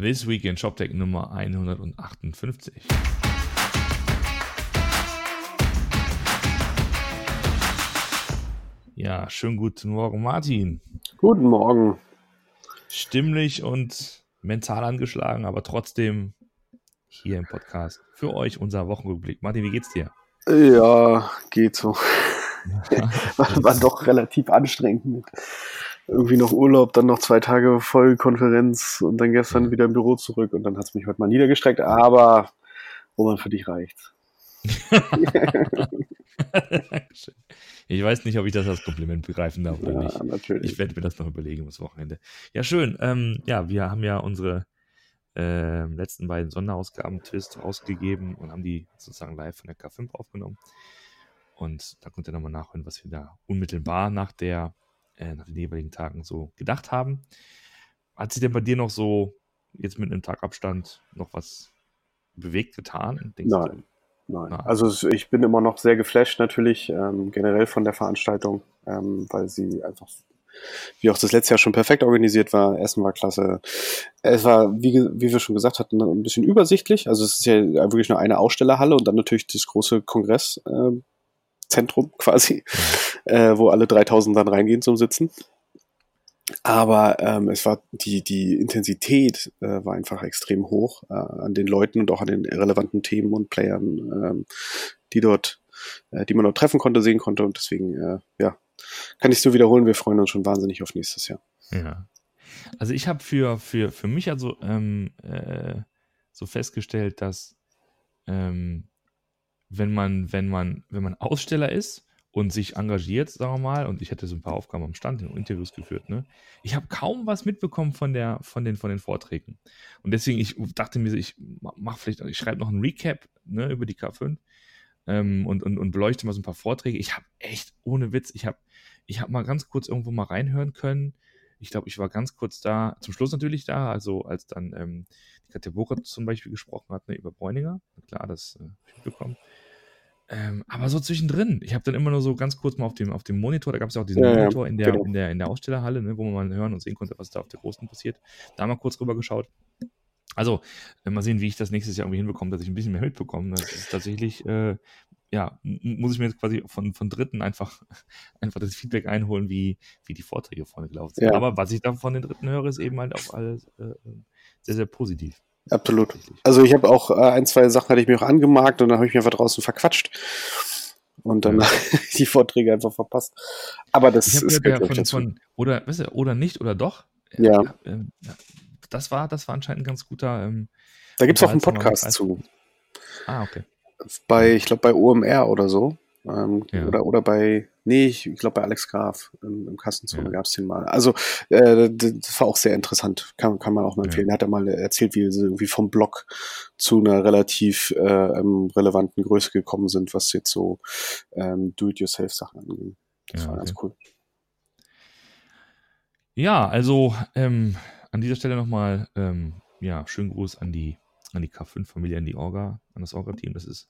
This Week in ShopTech Nummer 158. Ja, schönen guten Morgen, Martin. Guten Morgen. Stimmlich und mental angeschlagen, aber trotzdem hier im Podcast für euch unser Wochenrückblick. Martin, wie geht's dir? Ja, geht so. war, war doch relativ anstrengend mit irgendwie noch Urlaub, dann noch zwei Tage Vollkonferenz und dann gestern wieder im Büro zurück und dann hat es mich heute mal niedergestreckt, aber Roman, für dich reicht. ich weiß nicht, ob ich das als Kompliment begreifen darf oder ja, nicht. Natürlich. Ich werde mir das noch überlegen ums Wochenende. Ja, schön. Ähm, ja, wir haben ja unsere äh, letzten beiden Sonderausgaben Twist rausgegeben und haben die sozusagen live von der K5 aufgenommen. Und da könnt ihr nochmal nachhören, was wir da unmittelbar nach der äh, nach den jeweiligen Tagen so gedacht haben. Hat sich denn bei dir noch so, jetzt mit einem Tagabstand, noch was bewegt getan? Denkst Nein. Du? Nein. Also ich bin immer noch sehr geflasht natürlich ähm, generell von der Veranstaltung, ähm, weil sie einfach wie auch das letzte Jahr schon perfekt organisiert war. Essen war klasse. Es war, wie, wie wir schon gesagt hatten, ein bisschen übersichtlich. Also es ist ja wirklich nur eine Ausstellerhalle und dann natürlich das große Kongress, äh, Zentrum quasi, äh, wo alle 3000 dann reingehen zum Sitzen. Aber ähm, es war die, die Intensität äh, war einfach extrem hoch äh, an den Leuten und auch an den relevanten Themen und Playern, ähm, die dort, äh, die man dort treffen konnte, sehen konnte. Und deswegen, äh, ja, kann ich so wiederholen. Wir freuen uns schon wahnsinnig auf nächstes Jahr. Ja. Also ich habe für, für, für mich also ähm, äh, so festgestellt, dass ähm, wenn man, wenn man, wenn man Aussteller ist und sich engagiert, sagen wir mal, und ich hätte so ein paar Aufgaben am Stand und Interviews geführt, ne? Ich habe kaum was mitbekommen von der, von den, von den Vorträgen. Und deswegen, ich dachte mir, ich mache vielleicht, ich schreibe noch ein Recap ne, über die K5 ähm, und, und, und beleuchte mal so ein paar Vorträge. Ich habe echt, ohne Witz, ich habe ich hab mal ganz kurz irgendwo mal reinhören können. Ich glaube, ich war ganz kurz da, zum Schluss natürlich da, also als dann ähm, die Katja Burkhardt zum Beispiel gesprochen hat, ne, über Bräuninger. Klar, das äh, ich bekommen. Ähm, aber so zwischendrin, ich habe dann immer nur so ganz kurz mal auf dem, auf dem Monitor, da gab es ja auch diesen ja, Monitor in der, genau. in, der, in der Ausstellerhalle, ne, wo man mal hören und sehen konnte, was da auf der großen passiert. Da mal kurz rüber geschaut. Also, äh, mal sehen, wie ich das nächstes Jahr irgendwie hinbekomme, dass ich ein bisschen mehr mitbekomme. Das ist tatsächlich, äh, ja, muss ich mir jetzt quasi von, von Dritten einfach, einfach das Feedback einholen, wie, wie die Vorträge vorne gelaufen sind. Ja. Aber was ich da von den Dritten höre, ist eben halt auch alles äh, sehr, sehr positiv. Absolut. Also ich habe auch äh, ein, zwei Sachen hatte ich mir auch angemarkt und dann habe ich mir einfach draußen verquatscht und dann ja. die Vorträge einfach verpasst. Aber das ist ja von, von, oder weißt du, oder nicht oder doch. Ja. Äh, das war das war anscheinend ein ganz guter. Ähm, da gibt es auch einen Podcast zu. Ah okay. Bei ich glaube bei OMR oder so ähm, ja. oder oder bei Nee, ich, ich glaube bei Alex Graf im, im Kassenzone ja. gab es den mal. Also äh, das war auch sehr interessant. Kann, kann man auch mal empfehlen. Ja. Er hat er mal erzählt, wie sie irgendwie vom Blog zu einer relativ äh, ähm, relevanten Größe gekommen sind, was jetzt so ähm, Do-it-yourself-Sachen angeht. Das ja, war okay. ganz cool. Ja, also ähm, an dieser Stelle nochmal, ähm, ja, schönen Gruß an die, an die K5-Familie, an die Orga, an das Orga-Team. Das ist,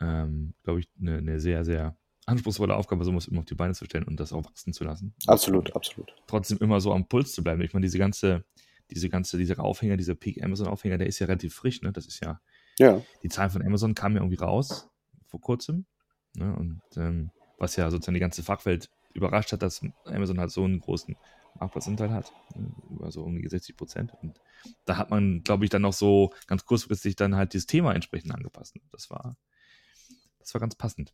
ähm, glaube ich, eine ne sehr, sehr anspruchsvolle Aufgabe, sowas immer auf die Beine zu stellen und das auch wachsen zu lassen. Absolut, absolut. Trotzdem immer so am Puls zu bleiben. Ich meine, diese ganze, diese ganze, dieser Aufhänger, dieser Peak Amazon Aufhänger, der ist ja relativ frisch, ne? Das ist ja, ja. Die Zahlen von Amazon kamen ja irgendwie raus vor kurzem. Ne? Und ähm, was ja sozusagen die ganze Fachwelt überrascht hat, dass Amazon halt so einen großen Marktplatzanteil hat, ne? über so um die 60 Prozent. Und da hat man, glaube ich, dann noch so ganz kurzfristig dann halt dieses Thema entsprechend angepasst. Das war, das war ganz passend.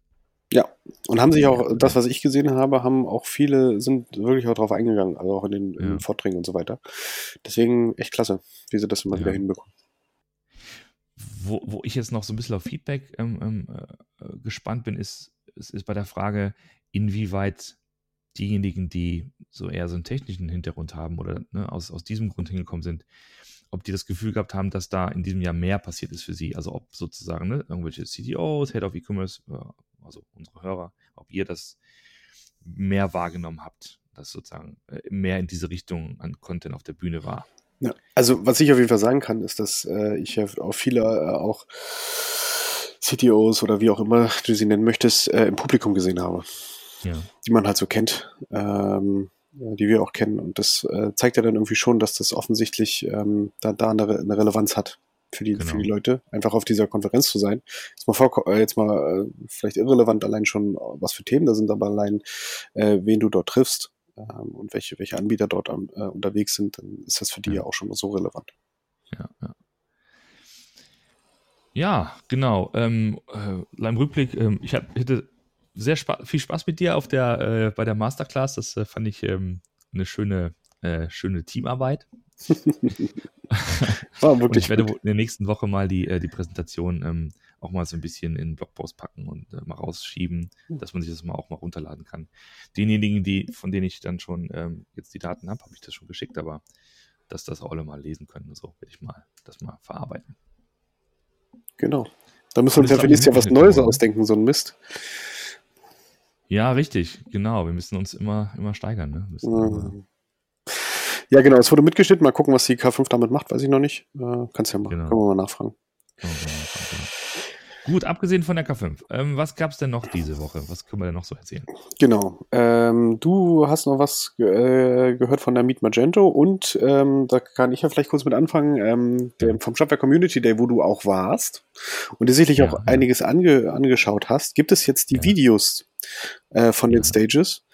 Ja, und haben sich auch, das, was ich gesehen habe, haben auch viele, sind wirklich auch drauf eingegangen, also auch in den, in den Vorträgen und so weiter. Deswegen echt klasse, wie sie das immer ja. wieder hinbekommen. Wo, wo ich jetzt noch so ein bisschen auf Feedback ähm, ähm äh, gespannt bin, ist, ist, ist bei der Frage, inwieweit diejenigen, die so eher so einen technischen Hintergrund haben oder ne, aus, aus diesem Grund hingekommen sind, ob die das Gefühl gehabt haben, dass da in diesem Jahr mehr passiert ist für sie. Also ob sozusagen ne, irgendwelche CTOs, Head of E-Commerce, äh, also unsere Hörer, ob ihr das mehr wahrgenommen habt, dass sozusagen äh, mehr in diese Richtung an Content auf der Bühne war. Ja, also was ich auf jeden Fall sagen kann, ist, dass äh, ich ja auch viele äh, auch CTOs oder wie auch immer du sie nennen möchtest, äh, im Publikum gesehen habe. Ja. Die man halt so kennt. Ähm, äh, die wir auch kennen. Und das äh, zeigt ja dann irgendwie schon, dass das offensichtlich ähm, da, da eine, eine Relevanz hat für die, genau. für die Leute, einfach auf dieser Konferenz zu sein. Jetzt mal, vor, äh, jetzt mal äh, vielleicht irrelevant allein schon, was für Themen da sind, aber allein, äh, wen du dort triffst ähm, und welche, welche Anbieter dort am, äh, unterwegs sind, dann ist das für die ja, ja auch schon mal so relevant. Ja, ja. Ja, genau. Ähm, äh, im Rückblick, ähm, ich hab, hatte sehr spa viel Spaß mit dir auf der, äh, bei der Masterclass. Das äh, fand ich ähm, eine schöne, äh, schöne Teamarbeit. War wirklich und ich werde in der nächsten Woche mal die, äh, die Präsentation ähm, auch mal so ein bisschen in den Blogpost packen und äh, mal rausschieben, hm. dass man sich das mal auch mal runterladen kann. Denjenigen, die, von denen ich dann schon ähm, jetzt die Daten habe, habe ich das schon geschickt, aber dass das alle mal lesen können, so werde ich mal das mal verarbeiten. Genau. Da müssen wir uns ja für nächstes Jahr was Neues ausdenken, so ein Mist. Ja, richtig, genau. Wir müssen uns immer, immer steigern. Ne? Mhm. Ja, genau. Es wurde mitgeschnitten. Mal gucken, was die K5 damit macht, weiß ich noch nicht. Äh, kannst ja mal, genau. können wir mal nachfragen. Genau, genau. Gut, abgesehen von der K5, ähm, was gab es denn noch diese Woche? Was können wir denn noch so erzählen? Genau. Ähm, du hast noch was äh, gehört von der Meet Magento und ähm, da kann ich ja vielleicht kurz mit anfangen, ähm, der, vom Shopware Community Day, wo du auch warst und dir sicherlich ja, auch ja. einiges ange, angeschaut hast, gibt es jetzt die ja. Videos äh, von den Stages.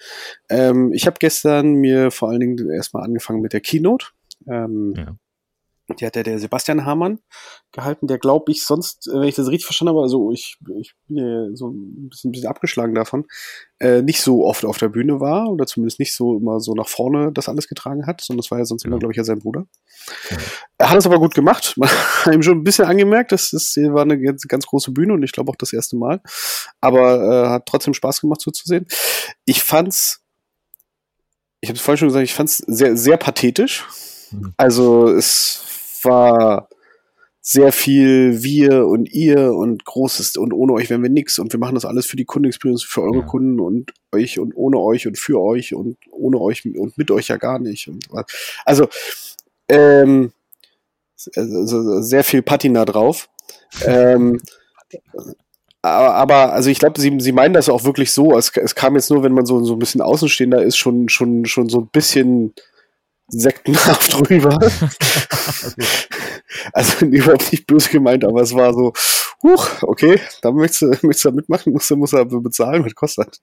Ähm, ich habe gestern mir vor allen Dingen erstmal angefangen mit der Keynote. Ähm, ja. Die hat ja der Sebastian Hamann gehalten, der glaube ich sonst, äh, wenn ich das richtig verstanden habe, also ich, ich bin ja so ein bisschen, ein bisschen abgeschlagen davon, äh, nicht so oft auf der Bühne war oder zumindest nicht so immer so nach vorne das alles getragen hat, sondern das war ja sonst immer, glaube ich, ja sein Bruder. Er hat es aber gut gemacht. Man hat ihm schon ein bisschen angemerkt, das, das war eine ganz, ganz große Bühne und ich glaube auch das erste Mal. Aber äh, hat trotzdem Spaß gemacht zuzusehen. Ich fand's, ich habe es vorhin schon gesagt, ich fand's sehr, sehr pathetisch. Mhm. Also es war sehr viel wir und ihr und großes und ohne euch wären wir nix und wir machen das alles für die Kundenexperience, für eure ja. Kunden und euch und ohne euch und für euch und ohne euch und mit euch ja gar nicht. Und, also, ähm, also sehr viel Patina drauf. ähm, aber, aber, also ich glaube, sie, sie meinen das auch wirklich so. Es, es kam jetzt nur, wenn man so, so ein bisschen Außenstehender ist, schon, schon, schon so ein bisschen sektenhaft rüber. okay. Also überhaupt nicht böse gemeint, aber es war so, huch, okay, da möchtest du, möchtest du da mitmachen, musst du, musst du bezahlen, was kostet.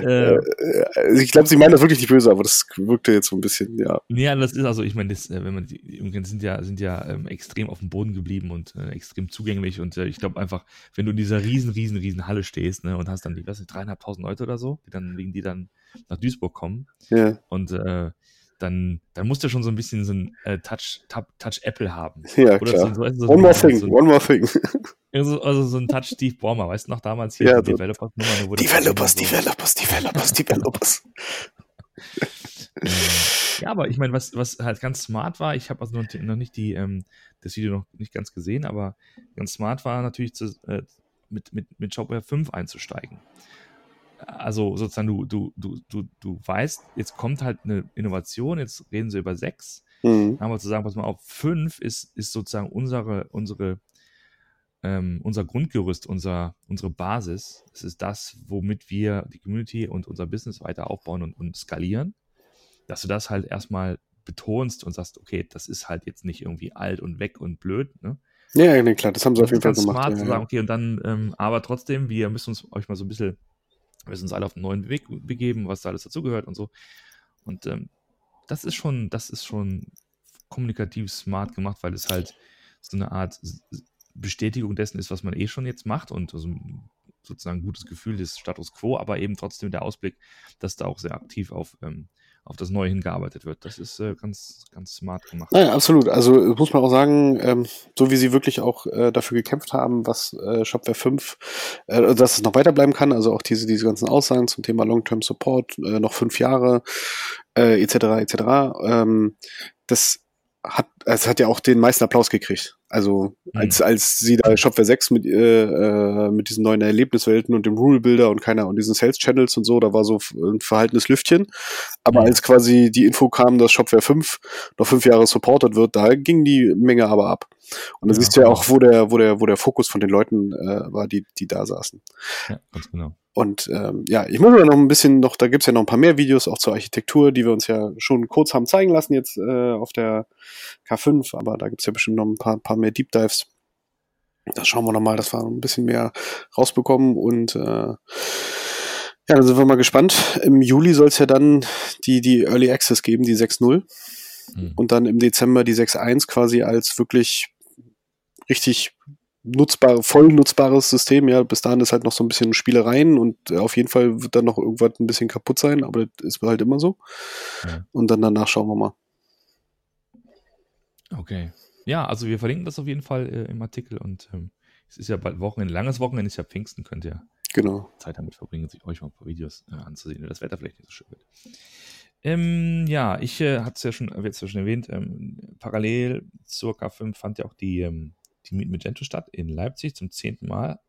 Äh, äh, ich glaube, sie meinen das wirklich nicht böse, aber das wirkte jetzt so ein bisschen, ja. Ja, das ist also, ich meine, das, äh, wenn man die sind ja, sind ja ähm, extrem auf dem Boden geblieben und äh, extrem zugänglich und äh, ich glaube einfach, wenn du in dieser riesen, riesen, riesen Halle stehst, ne, und hast dann die, was dreieinhalbtausend Leute oder so, die dann, wegen die dann nach Duisburg kommen. Ja. Und äh, dann, dann musst du schon so ein bisschen so ein äh, Touch, Touch Apple haben. Ja, Oder klar. So, so, one more thing, so ein, one more thing. Also, also so ein Touch Steve Ballmer, weißt du noch damals hier ja, die Developers Nummer, Developers, Developers, Developers, Developers. ja, aber ich meine, was, was halt ganz smart war, ich habe also noch, noch nicht die, ähm, das Video noch nicht ganz gesehen, aber ganz smart war natürlich zu, äh, mit, mit, mit Shopware 5 einzusteigen also sozusagen du, du, du, du, du weißt, jetzt kommt halt eine Innovation, jetzt reden sie über sechs. Mhm. Dann haben wir zu sagen, pass mal auf, fünf ist, ist sozusagen unsere, unsere, ähm, unser Grundgerüst, unser, unsere Basis. Es ist das, womit wir die Community und unser Business weiter aufbauen und, und skalieren. Dass du das halt erstmal betonst und sagst, okay, das ist halt jetzt nicht irgendwie alt und weg und blöd, ne? Ja, nee, klar, das haben sie auf jeden Fall gemacht. Smart ja, zu sagen, okay, und dann, ähm, aber trotzdem, wir müssen uns euch mal so ein bisschen wir müssen uns alle auf einen neuen Weg begeben, was da alles dazugehört und so. Und ähm, das ist schon, das ist schon kommunikativ smart gemacht, weil es halt so eine Art Bestätigung dessen ist, was man eh schon jetzt macht und also sozusagen ein gutes Gefühl des Status quo, aber eben trotzdem der Ausblick, dass da auch sehr aktiv auf ähm, auf das Neue hingearbeitet wird. Das ist äh, ganz, ganz smart gemacht. Ja, absolut. Also muss man auch sagen, ähm, so wie sie wirklich auch äh, dafür gekämpft haben, was äh, Shopware 5, äh, dass es noch weiterbleiben kann, also auch diese, diese ganzen Aussagen zum Thema Long-Term Support, äh, noch fünf Jahre, äh, etc., etc., ähm, das hat, es hat ja auch den meisten Applaus gekriegt. Also mhm. als, als sie da Shopware 6 mit, äh, äh, mit diesen neuen Erlebniswelten und dem Rule Builder und keiner und diesen Sales Channels und so, da war so ein verhaltenes Lüftchen. Aber mhm. als quasi die Info kam, dass Shopware 5 noch fünf Jahre supported wird, da ging die Menge aber ab. Und da ja, siehst du ja auch, wo der, wo der, wo der Fokus von den Leuten äh, war, die, die da saßen. Ja, ganz genau. Und ähm, ja, ich muss mir noch ein bisschen noch, da gibt's ja noch ein paar mehr Videos auch zur Architektur, die wir uns ja schon kurz haben zeigen lassen jetzt äh, auf der K5, aber da gibt's ja bestimmt noch ein paar, paar mehr Deep Dives. Da schauen wir nochmal, dass wir ein bisschen mehr rausbekommen und äh, ja, dann sind wir mal gespannt. Im Juli soll es ja dann die, die Early Access geben, die 6.0. Mhm. Und dann im Dezember die 6.1 quasi als wirklich richtig nutzbar, voll nutzbares System. Ja, bis dahin ist halt noch so ein bisschen Spielereien und äh, auf jeden Fall wird dann noch irgendwas ein bisschen kaputt sein, aber das ist halt immer so. Ja. Und dann danach schauen wir mal. Okay. Ja, also wir verlinken das auf jeden Fall äh, im Artikel und ähm, es ist ja bald Wochenende, langes Wochenende ist ja Pfingsten, könnt ihr genau. Zeit damit verbringen, sich euch mal ein paar Videos äh, anzusehen, wenn das Wetter vielleicht nicht so schön wird. Ähm, ja, ich äh, hatte es ja schon, jetzt ja schon erwähnt, ähm, parallel zur K5 fand ja auch die ähm, die Meet Magento statt in Leipzig zum zehnten Mal.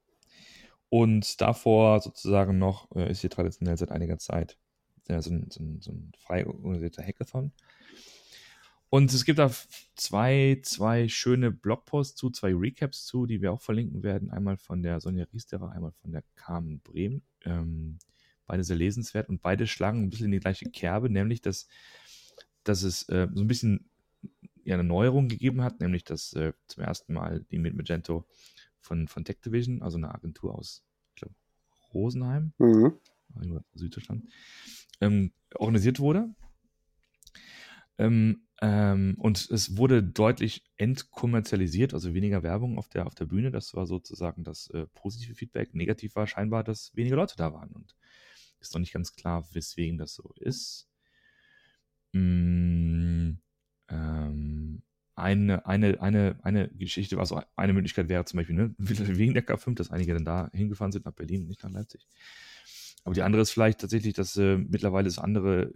Und davor sozusagen noch äh, ist hier traditionell seit einiger Zeit äh, so, ein, so, ein, so ein frei organisierter Hackathon. Und es gibt da zwei, zwei schöne Blogposts zu, zwei Recaps zu, die wir auch verlinken werden. Einmal von der Sonja Riesterer, einmal von der Carmen Brehm. Ähm, beide sehr lesenswert und beide schlagen ein bisschen in die gleiche Kerbe, nämlich dass, dass es äh, so ein bisschen ja eine Neuerung gegeben hat, nämlich dass äh, zum ersten Mal die mit Magento von, von Tech Division, also eine Agentur aus, ich glaube, Rosenheim, mhm. Süddeutschland, ähm, organisiert wurde. Ähm, ähm, und es wurde deutlich entkommerzialisiert, also weniger Werbung auf der, auf der Bühne. Das war sozusagen das äh, positive Feedback. Negativ war scheinbar, dass weniger Leute da waren. Und ist noch nicht ganz klar, weswegen das so ist. Mm, eine, eine, eine, eine Geschichte, also eine Möglichkeit wäre zum Beispiel, ne, wegen der K5, dass einige dann da hingefahren sind nach Berlin, nicht nach Leipzig. Aber die andere ist vielleicht tatsächlich, dass äh, mittlerweile es andere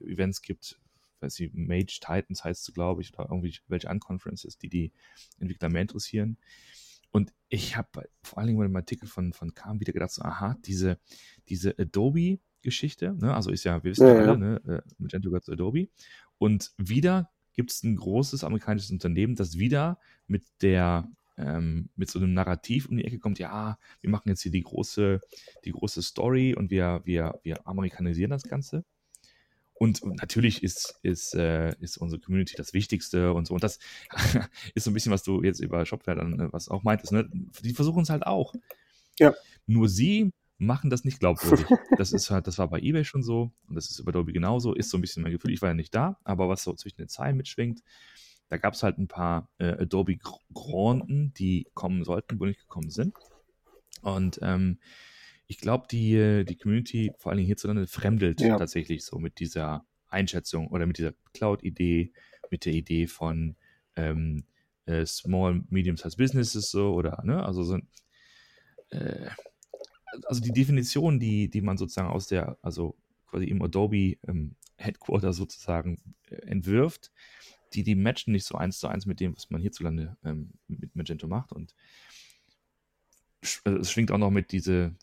Events gibt, weiß ich, Mage Titans heißt es, glaube ich, oder irgendwie welche Unconferences, die die Entwickler mehr interessieren. Und ich habe vor allen Dingen bei dem Artikel von, von Kam wieder gedacht, so, aha, diese, diese Adobe-Geschichte, ne, also ist ja, wir wissen ja, ja alle, ne, äh, Magento gehört zu Adobe. Und wieder gibt es ein großes amerikanisches Unternehmen, das wieder mit der ähm, mit so einem Narrativ um die Ecke kommt, ja, wir machen jetzt hier die große, die große Story und wir, wir, wir amerikanisieren das Ganze. Und natürlich ist, ist, äh, ist unsere Community das Wichtigste und so. Und das ist so ein bisschen, was du jetzt über Shopware dann, äh, was auch meintest, ne? Die versuchen es halt auch. Ja. Nur sie machen das nicht glaubwürdig. Das ist halt, das war bei eBay schon so und das ist über Adobe genauso, ist so ein bisschen mein Gefühl. Ich war ja nicht da, aber was so zwischen den Zeilen mitschwingt, da gab es halt ein paar äh, Adobe Granden, die kommen sollten, wo nicht gekommen sind. Und ähm, ich glaube, die, die Community, vor allen Dingen hierzulande, fremdelt ja. tatsächlich so mit dieser Einschätzung oder mit dieser Cloud-Idee, mit der Idee von ähm, äh, Small, Medium-Sized Businesses so oder, ne, also so, äh, also die Definition, die, die man sozusagen aus der, also quasi im Adobe ähm, Headquarter sozusagen äh, entwirft, die, die matchen nicht so eins zu eins mit dem, was man hierzulande ähm, mit Magento macht. Und also es schwingt auch noch mit diese,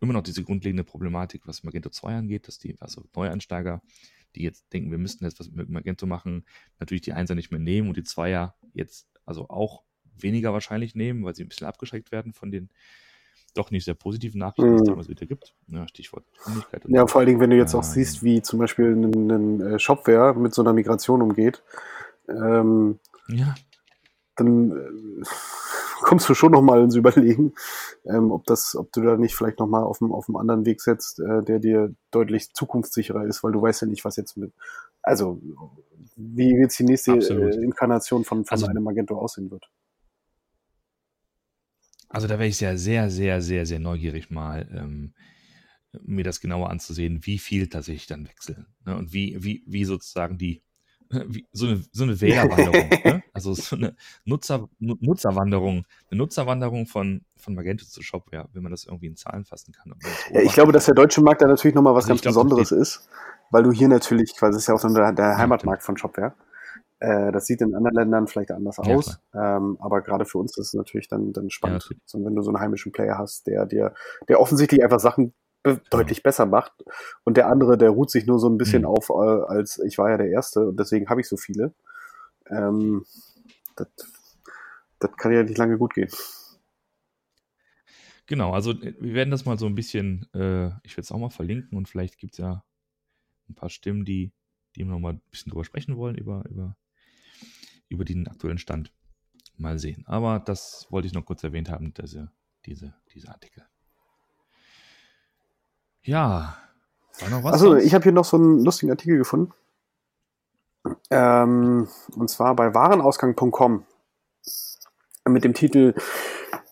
immer noch diese grundlegende Problematik, was Magento 2 angeht, dass die, also Neuansteiger, die jetzt denken, wir müssten jetzt was mit Magento machen, natürlich die Einser nicht mehr nehmen und die Zweier jetzt also auch weniger wahrscheinlich nehmen, weil sie ein bisschen abgeschreckt werden von den doch nicht sehr positiven Nachrichten, die es mhm. damals wieder gibt. Ja, Stichwort Geschwindigkeit. Ja, vor allen Dingen, wenn du jetzt auch ähm, siehst, wie zum Beispiel ein, ein äh, Shopware mit so einer Migration umgeht, ähm, ja. dann äh, kommst du schon nochmal ins Überlegen, ähm, ob, das, ob du da nicht vielleicht nochmal auf einem, auf einem anderen Weg setzt, äh, der dir deutlich zukunftssicherer ist, weil du weißt ja nicht, was jetzt mit, also wie jetzt die nächste äh, Inkarnation von, von also, einem Magento aussehen wird. Also da wäre ich sehr, sehr, sehr, sehr, sehr neugierig mal, ähm, mir das genauer anzusehen, wie viel tatsächlich dann wechseln. Ne? Und wie, wie, wie sozusagen die, wie, so eine, so eine Wählerwanderung, ne? also so eine Nutzer, Nutzerwanderung, eine Nutzerwanderung von, von Magento zu Shopware, wenn man das irgendwie in Zahlen fassen kann. Ja, ich glaube, dass der deutsche Markt da natürlich nochmal was also ganz glaub, Besonderes ist, weil du hier natürlich, quasi ist ja auch so der, der Heimatmarkt von Shopware. Äh, das sieht in anderen Ländern vielleicht anders aus, ähm, aber gerade für uns ist es natürlich dann, dann spannend, ja, wenn du so einen heimischen Player hast, der dir, der offensichtlich einfach Sachen genau. deutlich besser macht und der andere, der ruht sich nur so ein bisschen mhm. auf, äh, als ich war ja der Erste und deswegen habe ich so viele. Ähm, das, das kann ja nicht lange gut gehen. Genau, also äh, wir werden das mal so ein bisschen, äh, ich werde es auch mal verlinken und vielleicht gibt es ja ein paar Stimmen, die, die noch mal ein bisschen drüber sprechen wollen, über, über, über den aktuellen Stand. Mal sehen. Aber das wollte ich noch kurz erwähnt haben, diese, diese, diese Artikel. Ja, war noch was? Also ich habe hier noch so einen lustigen Artikel gefunden. Ähm, und zwar bei warenausgang.com mit dem Titel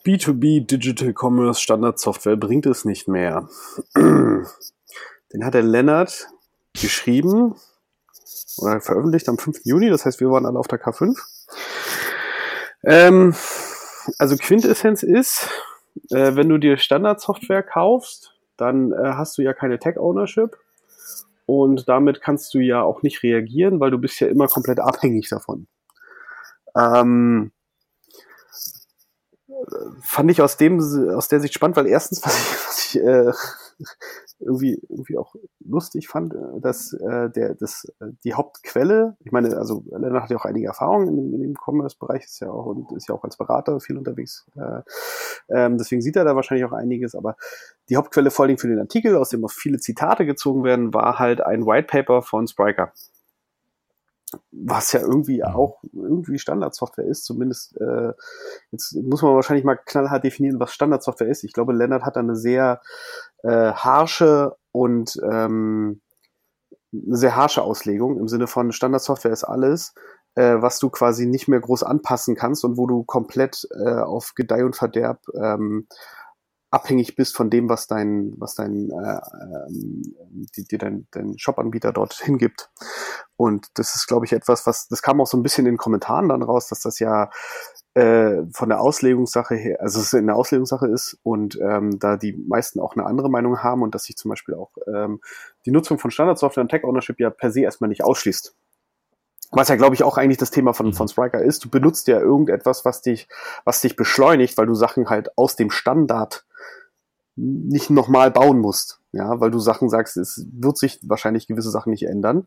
B2B Digital Commerce Standard Software bringt es nicht mehr. Den hat der Lennart geschrieben oder veröffentlicht am 5. Juni, das heißt, wir waren alle auf der K5. Ähm, also Quintessenz ist, äh, wenn du dir Standardsoftware kaufst, dann äh, hast du ja keine Tech Ownership und damit kannst du ja auch nicht reagieren, weil du bist ja immer komplett abhängig davon. Ähm, fand ich aus dem aus der Sicht spannend, weil erstens, was ich, was ich äh, irgendwie irgendwie auch lustig fand, äh, dass äh, der das äh, die Hauptquelle, ich meine, also Lennart hat ja auch einige Erfahrungen in, in dem Commerce-Bereich, ist ja auch und ist ja auch als Berater viel unterwegs. Äh, ähm, deswegen sieht er da wahrscheinlich auch einiges, aber die Hauptquelle vor allem für den Artikel, aus dem auch viele Zitate gezogen werden, war halt ein White Paper von Spriker was ja irgendwie auch irgendwie Standardsoftware ist. Zumindest äh, jetzt muss man wahrscheinlich mal knallhart definieren, was Standardsoftware ist. Ich glaube, Lennart hat da eine sehr äh, harsche und ähm, eine sehr harsche Auslegung im Sinne von Standardsoftware ist alles, äh, was du quasi nicht mehr groß anpassen kannst und wo du komplett äh, auf Gedeih und Verderb ähm, abhängig bist von dem, was dein, was dein, äh, ähm, die, die dein, dein Shop-Anbieter dort hingibt. Und das ist, glaube ich, etwas, was, das kam auch so ein bisschen in den Kommentaren dann raus, dass das ja äh, von der Auslegungssache her, also es eine Auslegungssache ist und ähm, da die meisten auch eine andere Meinung haben und dass sich zum Beispiel auch ähm, die Nutzung von Standardsoftware und Tech Ownership ja per se erstmal nicht ausschließt. Was ja, glaube ich, auch eigentlich das Thema von, mhm. von Spriker ist. Du benutzt ja irgendetwas, was dich, was dich beschleunigt, weil du Sachen halt aus dem Standard nicht nochmal bauen musst. Ja, weil du Sachen sagst, es wird sich wahrscheinlich gewisse Sachen nicht ändern.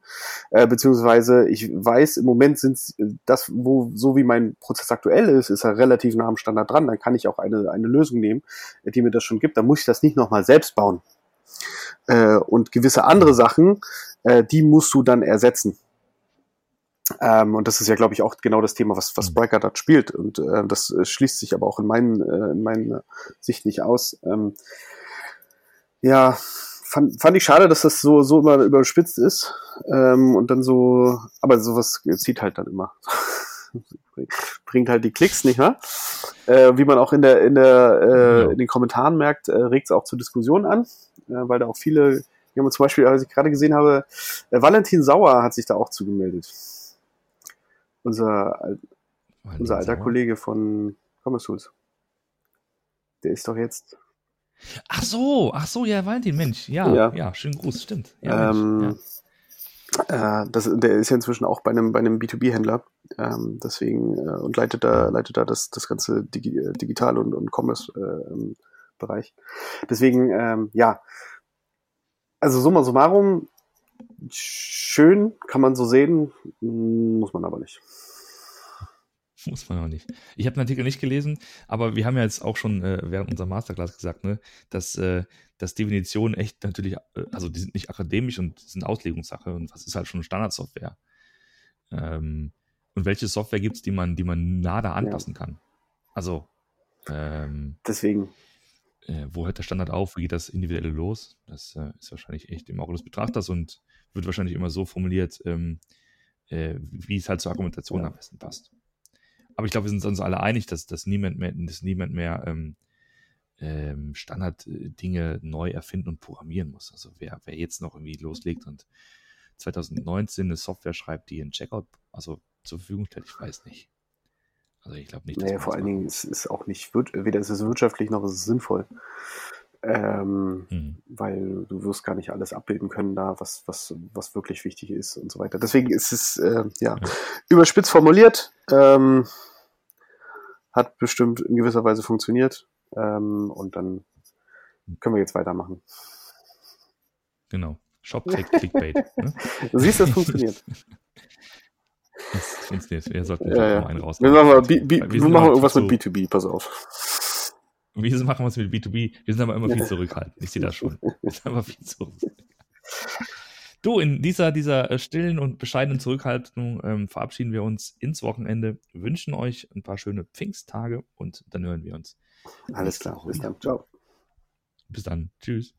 Äh, beziehungsweise ich weiß, im Moment sind das, wo, so wie mein Prozess aktuell ist, ist er relativ nah am Standard dran. Dann kann ich auch eine, eine Lösung nehmen, die mir das schon gibt. Dann muss ich das nicht nochmal selbst bauen. Äh, und gewisse andere Sachen, äh, die musst du dann ersetzen. Ähm, und das ist ja, glaube ich, auch genau das Thema, was, was mhm. Spriker dort spielt. Und äh, das äh, schließt sich aber auch in, meinen, äh, in meiner Sicht nicht aus. Ähm, ja, fand, fand ich schade, dass das so, so immer überspitzt ist. Ähm, und dann so, aber sowas zieht halt dann immer. Bringt halt die Klicks, nicht wahr? Äh, wie man auch in der, in der, äh, in den Kommentaren merkt, äh, regt es auch zur Diskussion an, äh, weil da auch viele, wir haben zum Beispiel, als ich gerade gesehen habe, äh, Valentin Sauer hat sich da auch zugemeldet unser, unser alter Kollege von Commerce Tools. Der ist doch jetzt. Ach so, ach so, ja, Valentin, Mensch, ja, ja, ja schönen Gruß, stimmt. Ja, ähm, ja. Äh, das, der ist ja inzwischen auch bei einem, bei einem B2B-Händler, ähm, deswegen äh, und leitet da, leitet da das, das ganze Digi äh, Digital- und, und Commerce-Bereich. Äh, deswegen, ähm, ja, also summa summarum, schön, kann man so sehen, muss man aber nicht. Muss man auch nicht. Ich habe den Artikel nicht gelesen, aber wir haben ja jetzt auch schon äh, während unserer Masterclass gesagt, ne, dass, äh, dass Definitionen echt natürlich, äh, also die sind nicht akademisch und sind Auslegungssache und was ist halt schon Standardsoftware. Ähm, und welche Software gibt es, die man, die man nah da anpassen ja. kann? Also ähm, deswegen. Äh, wo hört der Standard auf? Wie geht das Individuelle los? Das äh, ist wahrscheinlich echt im Auge des Betrachters und wird wahrscheinlich immer so formuliert, ähm, äh, wie es halt zur Argumentation ja. am besten passt. Aber ich glaube, wir sind uns alle einig, dass, dass niemand mehr, dass niemand mehr ähm, ähm, Standarddinge neu erfinden und programmieren muss. Also wer, wer jetzt noch irgendwie loslegt und 2019 eine Software schreibt, die einen Checkout also zur Verfügung stellt, ich weiß nicht. Also ich glaube nicht. Naja, vor allen Dingen ist es auch nicht, weder ist es wirtschaftlich noch ist es sinnvoll. ähm, mhm. weil du wirst gar nicht alles abbilden können da, was, was, was wirklich wichtig ist und so weiter. Deswegen ist es äh, ja, ja, überspitzt formuliert, ähm, hat bestimmt in gewisser Weise funktioniert ähm, und dann können wir jetzt weitermachen. Genau. Shop Clickbait. ne? Du siehst, das funktioniert. Das funktioniert. Wir sollten ja, ja. einen raus. Wir machen, mal B, B, wir machen irgendwas mit B2B, pass auf. Wieso machen wir es mit B2B? Wir sind aber immer viel zurückhaltend. Ich sehe das schon. Wir sind aber viel. Du, in dieser, dieser äh, stillen und bescheidenen Zurückhaltung ähm, verabschieden wir uns ins Wochenende, wünschen euch ein paar schöne Pfingsttage und dann hören wir uns. Alles klar. Bis dann. Ciao. Bis dann. Tschüss.